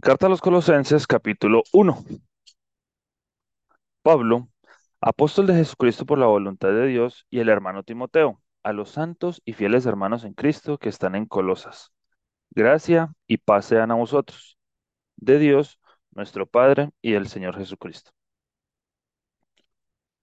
Carta a los Colosenses, capítulo 1. Pablo, apóstol de Jesucristo por la voluntad de Dios, y el hermano Timoteo, a los santos y fieles hermanos en Cristo que están en Colosas. Gracia y paz sean a vosotros, de Dios, nuestro Padre, y del Señor Jesucristo.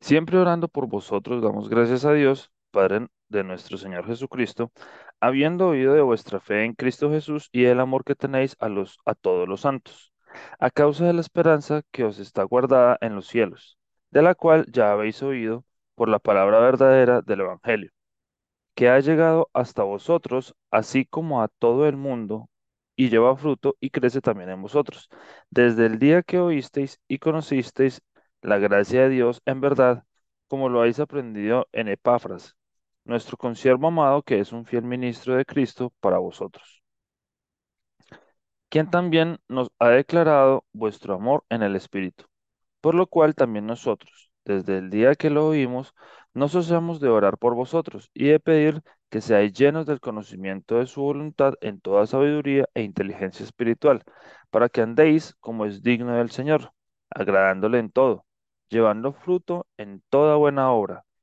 Siempre orando por vosotros, damos gracias a Dios, Padre de nuestro Señor Jesucristo, habiendo oído de vuestra fe en Cristo Jesús y el amor que tenéis a los a todos los santos, a causa de la esperanza que os está guardada en los cielos, de la cual ya habéis oído por la palabra verdadera del Evangelio que ha llegado hasta vosotros, así como a todo el mundo, y lleva fruto y crece también en vosotros, desde el día que oísteis y conocisteis la gracia de Dios en verdad, como lo habéis aprendido en Epafras, nuestro consiervo amado, que es un fiel ministro de Cristo para vosotros, quien también nos ha declarado vuestro amor en el Espíritu por lo cual también nosotros, desde el día que lo oímos, no cesamos de orar por vosotros y de pedir que seáis llenos del conocimiento de su voluntad en toda sabiduría e inteligencia espiritual, para que andéis como es digno del Señor, agradándole en todo, llevando fruto en toda buena obra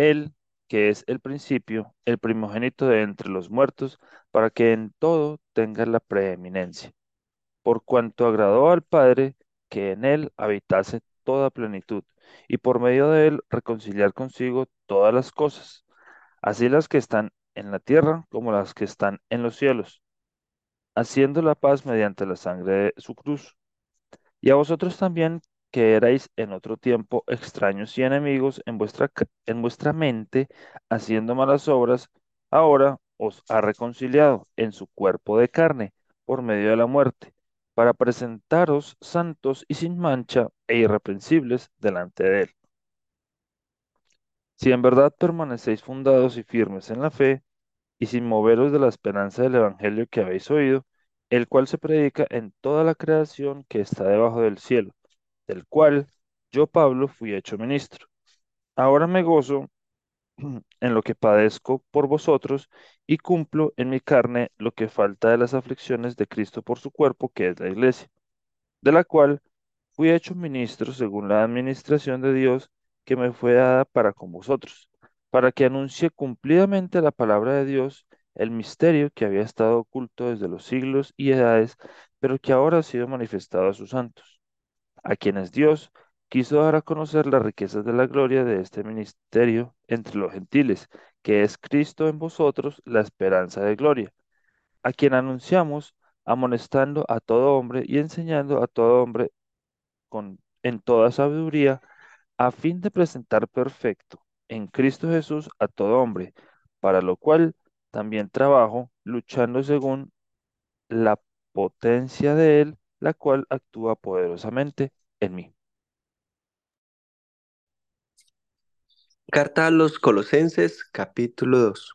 Él, que es el principio, el primogénito de entre los muertos, para que en todo tenga la preeminencia. Por cuanto agradó al Padre que en él habitase toda plenitud, y por medio de él reconciliar consigo todas las cosas, así las que están en la tierra como las que están en los cielos, haciendo la paz mediante la sangre de su cruz. Y a vosotros también, que erais en otro tiempo extraños y enemigos en vuestra, en vuestra mente, haciendo malas obras, ahora os ha reconciliado en su cuerpo de carne por medio de la muerte para presentaros santos y sin mancha e irreprensibles delante de Él. Si en verdad permanecéis fundados y firmes en la fe, y sin moveros de la esperanza del Evangelio que habéis oído, el cual se predica en toda la creación que está debajo del cielo, del cual yo, Pablo, fui hecho ministro. Ahora me gozo en lo que padezco por vosotros y cumplo en mi carne lo que falta de las aflicciones de Cristo por su cuerpo, que es la iglesia, de la cual fui hecho ministro según la administración de Dios que me fue dada para con vosotros, para que anuncie cumplidamente la palabra de Dios, el misterio que había estado oculto desde los siglos y edades, pero que ahora ha sido manifestado a sus santos, a quienes Dios quiso dar a conocer las riquezas de la gloria de este ministerio entre los gentiles, que es Cristo en vosotros, la esperanza de gloria, a quien anunciamos amonestando a todo hombre y enseñando a todo hombre con, en toda sabiduría, a fin de presentar perfecto en Cristo Jesús a todo hombre, para lo cual también trabajo luchando según la potencia de Él, la cual actúa poderosamente en mí. Carta a los Colosenses, capítulo 2.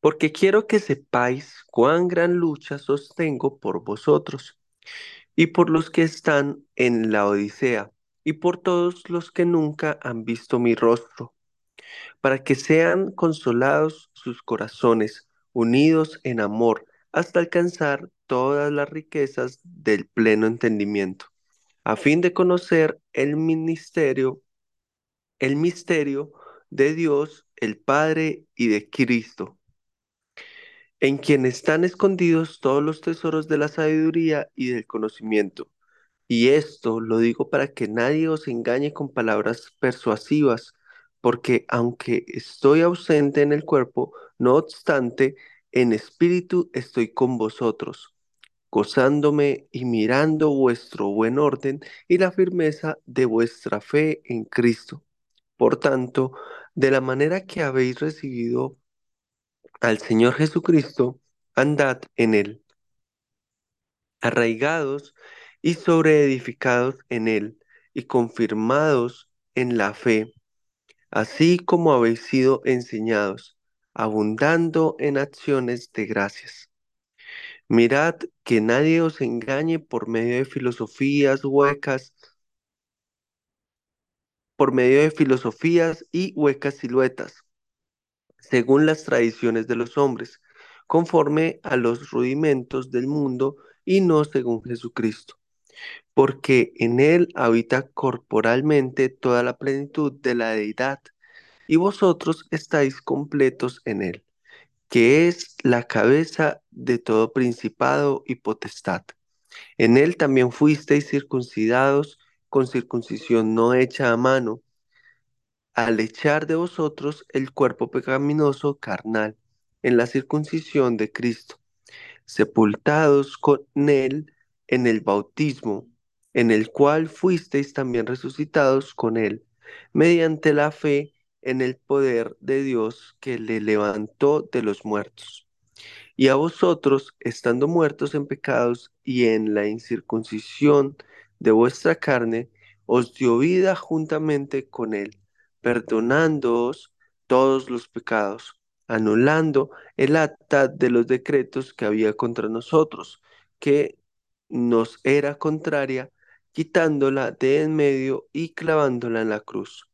Porque quiero que sepáis cuán gran lucha sostengo por vosotros y por los que están en la Odisea y por todos los que nunca han visto mi rostro, para que sean consolados sus corazones, unidos en amor, hasta alcanzar todas las riquezas del pleno entendimiento, a fin de conocer el ministerio el misterio de Dios, el Padre y de Cristo, en quien están escondidos todos los tesoros de la sabiduría y del conocimiento. Y esto lo digo para que nadie os engañe con palabras persuasivas, porque aunque estoy ausente en el cuerpo, no obstante, en espíritu estoy con vosotros, gozándome y mirando vuestro buen orden y la firmeza de vuestra fe en Cristo. Por tanto, de la manera que habéis recibido al Señor Jesucristo, andad en él, arraigados y sobreedificados en él, y confirmados en la fe, así como habéis sido enseñados, abundando en acciones de gracias. Mirad que nadie os engañe por medio de filosofías huecas, por medio de filosofías y huecas siluetas según las tradiciones de los hombres, conforme a los rudimentos del mundo y no según Jesucristo, porque en él habita corporalmente toda la plenitud de la deidad, y vosotros estáis completos en él, que es la cabeza de todo principado y potestad. En él también fuisteis circuncidados con circuncisión no hecha a mano, al echar de vosotros el cuerpo pecaminoso carnal en la circuncisión de Cristo, sepultados con él en el bautismo, en el cual fuisteis también resucitados con él, mediante la fe en el poder de Dios que le levantó de los muertos. Y a vosotros, estando muertos en pecados y en la incircuncisión de vuestra carne, os dio vida juntamente con él, perdonándoos todos los pecados, anulando el acta de los decretos que había contra nosotros, que nos era contraria, quitándola de en medio y clavándola en la cruz,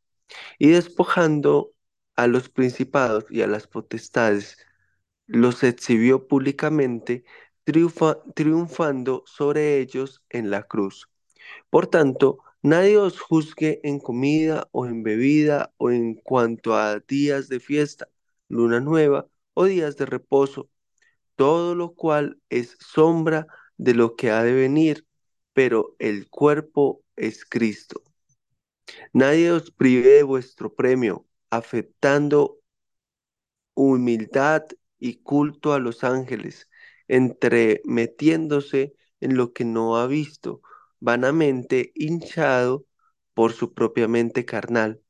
y despojando a los principados y a las potestades, los exhibió públicamente, triunfa- triunfando sobre ellos en la cruz. Por tanto, nadie os juzgue en comida o en bebida o en cuanto a días de fiesta, luna nueva o días de reposo, todo lo cual es sombra de lo que ha de venir, pero el cuerpo es Cristo. Nadie os prive de vuestro premio, afectando humildad y culto a los ángeles, entremetiéndose en lo que no ha visto, vanamente hinchado por su propia mente carnal,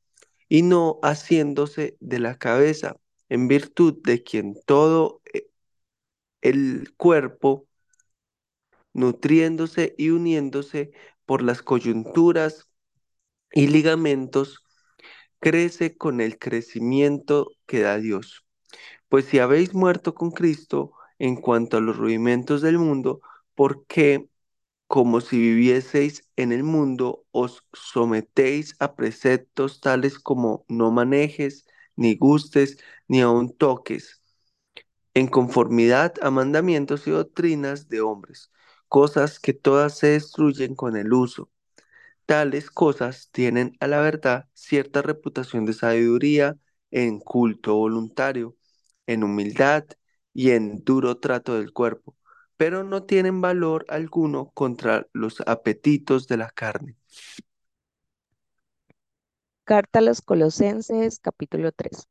y no haciéndose de la cabeza, en virtud de quien todo eh, el cuerpo, nutriéndose y uniéndose por las coyunturas y ligamentos, crece con el crecimiento que da Dios. Pues si habéis muerto con Cristo en cuanto a los rudimentos del mundo, ¿por qué, como si vivieseis en el mundo, os sometéis a preceptos tales como no manejes, ni gustes, ni aun toques, en conformidad a mandamientos y doctrinas de hombres, cosas que todas se destruyen con el uso? Tales cosas tienen a la verdad cierta reputación de sabiduría en culto voluntario, en humildad y en duro trato del cuerpo, pero no tienen valor alguno contra los apetitos de la carne. Carta a los Colosenses, capítulo 3.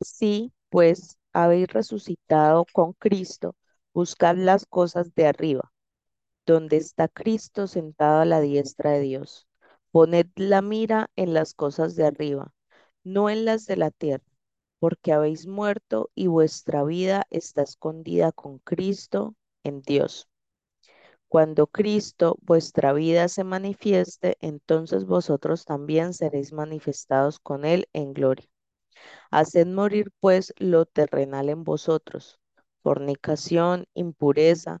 Sí, pues habéis resucitado con Cristo, buscad las cosas de arriba, donde está Cristo sentado a la diestra de Dios. Poned la mira en las cosas de arriba, no en las de la tierra, porque habéis muerto y vuestra vida está escondida con Cristo en Dios. Cuando Cristo, vuestra vida, se manifieste, entonces vosotros también seréis manifestados con Él en gloria. Haced morir pues lo terrenal en vosotros, fornicación, impureza,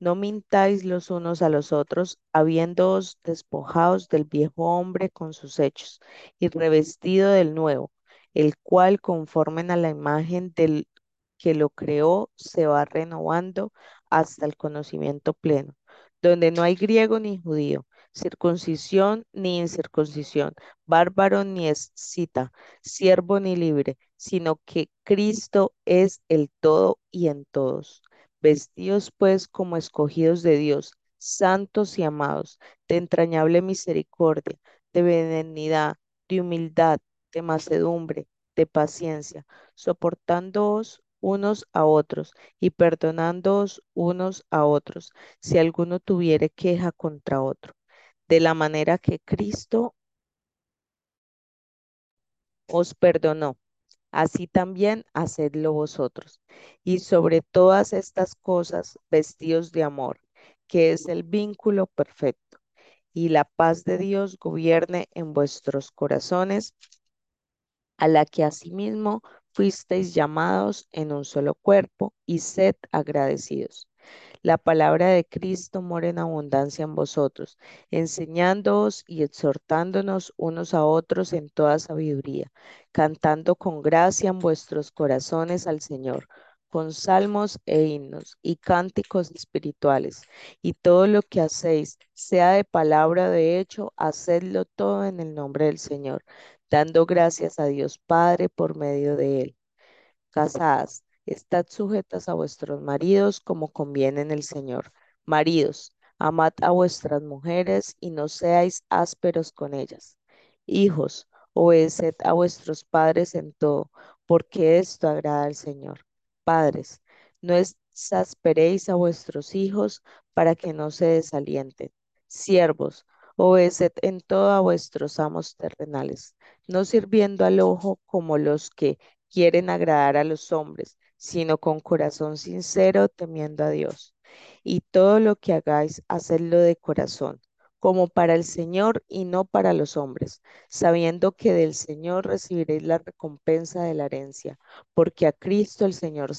No mintáis los unos a los otros, habiéndoos despojados del viejo hombre con sus hechos, y revestido del nuevo, el cual, conforme a la imagen del que lo creó, se va renovando hasta el conocimiento pleno, donde no hay griego ni judío, circuncisión ni incircuncisión, bárbaro ni escita, siervo ni libre, sino que Cristo es el todo y en todos. Vestidos pues como escogidos de Dios, santos y amados, de entrañable misericordia, de benignidad, de humildad, de macedumbre, de paciencia, soportándoos unos a otros y perdonándoos unos a otros, si alguno tuviere queja contra otro, de la manera que Cristo os perdonó así también hacedlo vosotros. Y sobre todas estas cosas, vestidos de amor, que es el vínculo perfecto. Y la paz de Dios gobierne en vuestros corazones, a la que asimismo fuisteis llamados en un solo cuerpo, y sed agradecidos. La palabra de Cristo mora en abundancia en vosotros, enseñándoos y exhortándonos unos a otros en toda sabiduría, cantando con gracia en vuestros corazones al Señor, con salmos e himnos y cánticos espirituales. Y todo lo que hacéis, sea de palabra o de hecho, hacedlo todo en el nombre del Señor, dando gracias a Dios Padre por medio de él. Casadas, Estad sujetas a vuestros maridos como conviene en el Señor. Maridos, amad a vuestras mujeres y no seáis ásperos con ellas. Hijos, obedeced a vuestros padres en todo, porque esto agrada al Señor. Padres, no exasperéis a vuestros hijos para que no se desalienten. Siervos, obedeced en todo a vuestros amos terrenales, no sirviendo al ojo como los que quieren agradar a los hombres, sino con corazón sincero, temiendo a Dios. Y todo lo que hagáis, hacedlo de corazón, como para el Señor y no para los hombres, sabiendo que del Señor recibiréis la recompensa de la herencia, porque a Cristo el Señor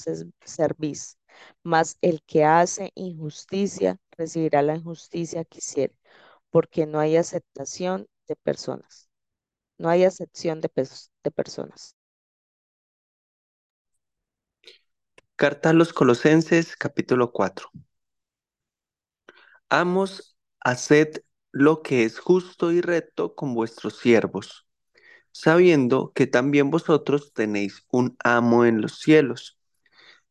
servís. Mas el que hace injusticia recibirá la injusticia que hiciere, porque no hay aceptación de personas. No hay acepción de, de personas. Carta a los Colosenses, capítulo 4. Amos, haced lo que es justo y recto con vuestros siervos, sabiendo que también vosotros tenéis un amo en los cielos.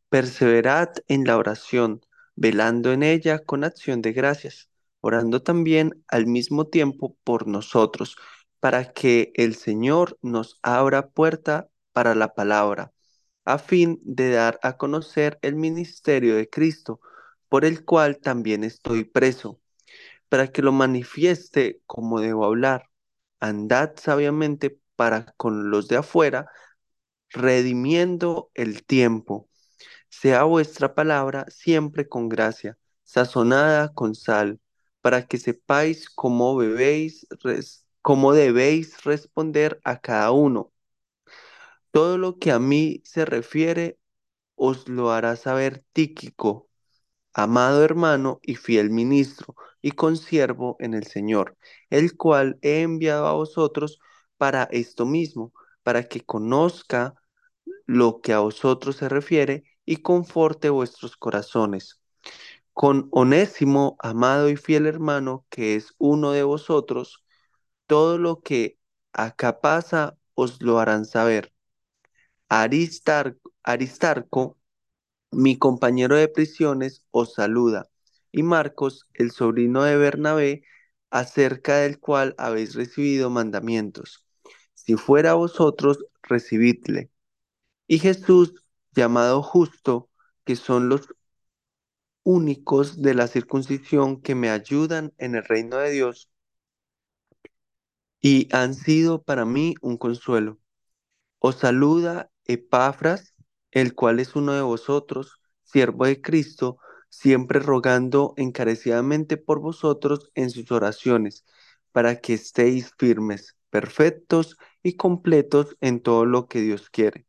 Perseverad en la oración, velando en ella con acción de gracias, orando también al mismo tiempo por nosotros, para que el Señor nos abra puerta para la palabra a fin de dar a conocer el ministerio de Cristo, por el cual también estoy preso, para que lo manifieste como debo hablar. Andad sabiamente para con los de afuera, redimiendo el tiempo. Sea vuestra palabra siempre con gracia, sazonada con sal, para que sepáis cómo bebéis, cómo debéis responder a cada uno todo lo que a mí se refiere os lo hará saber Tíquico, amado hermano y fiel ministro y consiervo en el Señor, el cual he enviado a vosotros para esto mismo, para que conozca lo que a vosotros se refiere y conforte vuestros corazones. Con Onésimo, amado y fiel hermano, que es uno de vosotros, todo lo que acá pasa os lo harán saber. Aristarco, mi compañero de prisiones, os saluda, y Marcos, el sobrino de Bernabé, acerca del cual habéis recibido mandamientos. Si fuera vosotros, recibidle. Y Jesús, llamado justo, que son los únicos de la circuncisión que me ayudan en el reino de Dios, y han sido para mí un consuelo. Os saluda Epafras, el cual es uno de vosotros, siervo de Cristo, siempre rogando encarecidamente por vosotros en sus oraciones, para que estéis firmes, perfectos y completos en todo lo que Dios quiere.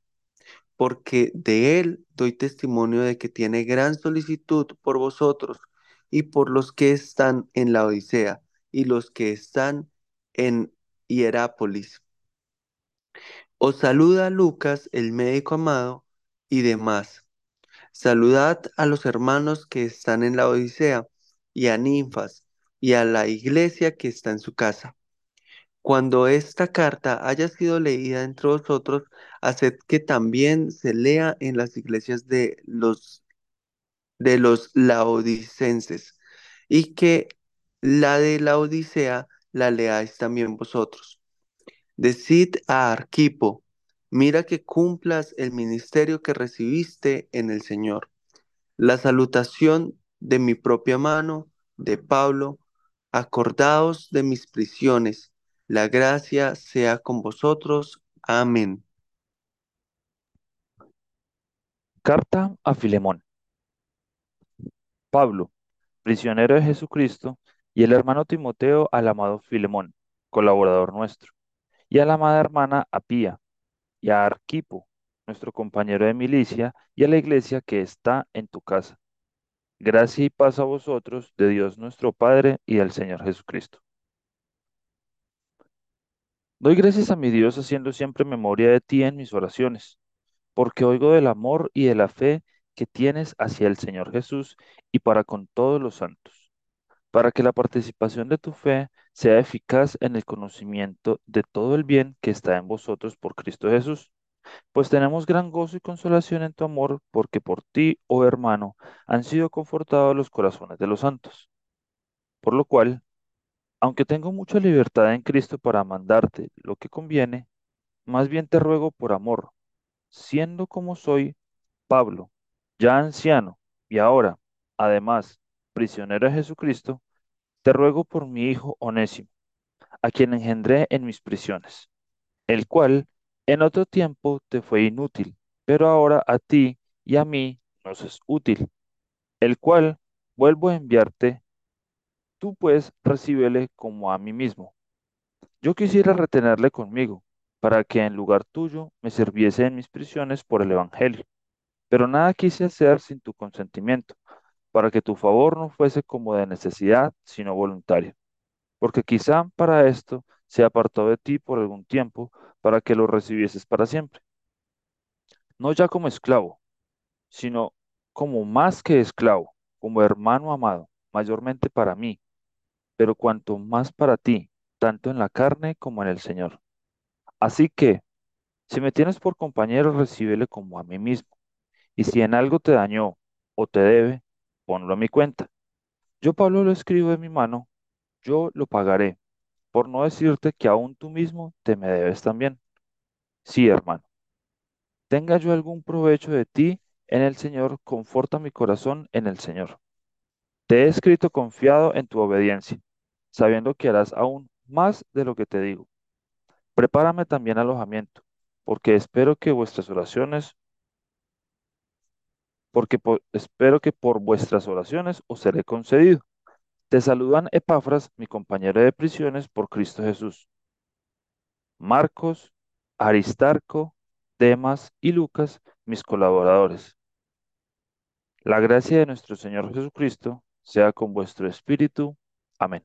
Porque de él doy testimonio de que tiene gran solicitud por vosotros y por los que están en la Odisea y los que están en Hierápolis. Os saluda Lucas, el médico amado, y demás. Saludad a los hermanos que están en la Odisea, y a Ninfas, y a la iglesia que está en su casa. Cuando esta carta haya sido leída entre vosotros, haced que también se lea en las iglesias de los de los laodicenses, y que la de la Odisea la leáis también vosotros. Decid a Arquipo, mira que cumplas el ministerio que recibiste en el Señor. La salutación de mi propia mano, de Pablo, acordaos de mis prisiones. La gracia sea con vosotros. Amén. Carta a Filemón. Pablo, prisionero de Jesucristo, y el hermano Timoteo al amado Filemón, colaborador nuestro, y a la amada hermana Apía, y a Arquipo, nuestro compañero de milicia, y a la iglesia que está en tu casa. Gracia y paz a vosotros, de Dios nuestro Padre y del Señor Jesucristo. Doy gracias a mi Dios haciendo siempre memoria de ti en mis oraciones, porque oigo del amor y de la fe que tienes hacia el Señor Jesús y para con todos los santos, para que la participación de tu fe sea eficaz en el conocimiento de todo el bien que está en vosotros por Cristo Jesús. Pues tenemos gran gozo y consolación en tu amor, porque por ti, oh hermano, han sido confortados los corazones de los santos. Por lo cual, aunque tengo mucha libertad en Cristo para mandarte lo que conviene, más bien te ruego por amor, siendo como soy Pablo, ya anciano y ahora, además, prisionero Jesucristo, te ruego por mi hijo Onésimo, a quien engendré en mis prisiones, el cual en otro tiempo te fue inútil, pero ahora a ti y a mí nos es útil, el cual vuelvo a enviarte, tú pues recíbele como a mí mismo. Yo quisiera retenerle conmigo, para que en lugar tuyo me sirviese en mis prisiones por el Evangelio. Pero nada quise hacer sin tu consentimiento, para que tu favor no fuese como de necesidad, sino voluntario. Porque quizá para esto se apartó de ti por algún tiempo, para que lo recibieses para siempre. No ya como esclavo, sino como más que esclavo, como hermano amado, mayormente para mí, pero cuanto más para ti, tanto en la carne como en el Señor. Así que, si me tienes por compañero, recíbele como a mí mismo. Y si en algo te dañó o te debe, ponlo a mi cuenta. Yo, Pablo, lo escribo de mi mano, yo lo pagaré, por no decirte que aún tú mismo te me debes también. Sí, hermano. Tenga yo algún provecho de ti en el Señor, conforta mi corazón en el Señor. Te he escrito confiado en tu obediencia, sabiendo que harás aún más de lo que te digo. Prepárame también alojamiento, porque espero que vuestras oraciones, porque po- espero que por vuestras oraciones os seré concedido. Te saludan Epafras, mi compañero de prisiones por Cristo Jesús. Marcos, Aristarco, Demas y Lucas, mis colaboradores. La gracia de nuestro Señor Jesucristo sea con vuestro espíritu. Amén.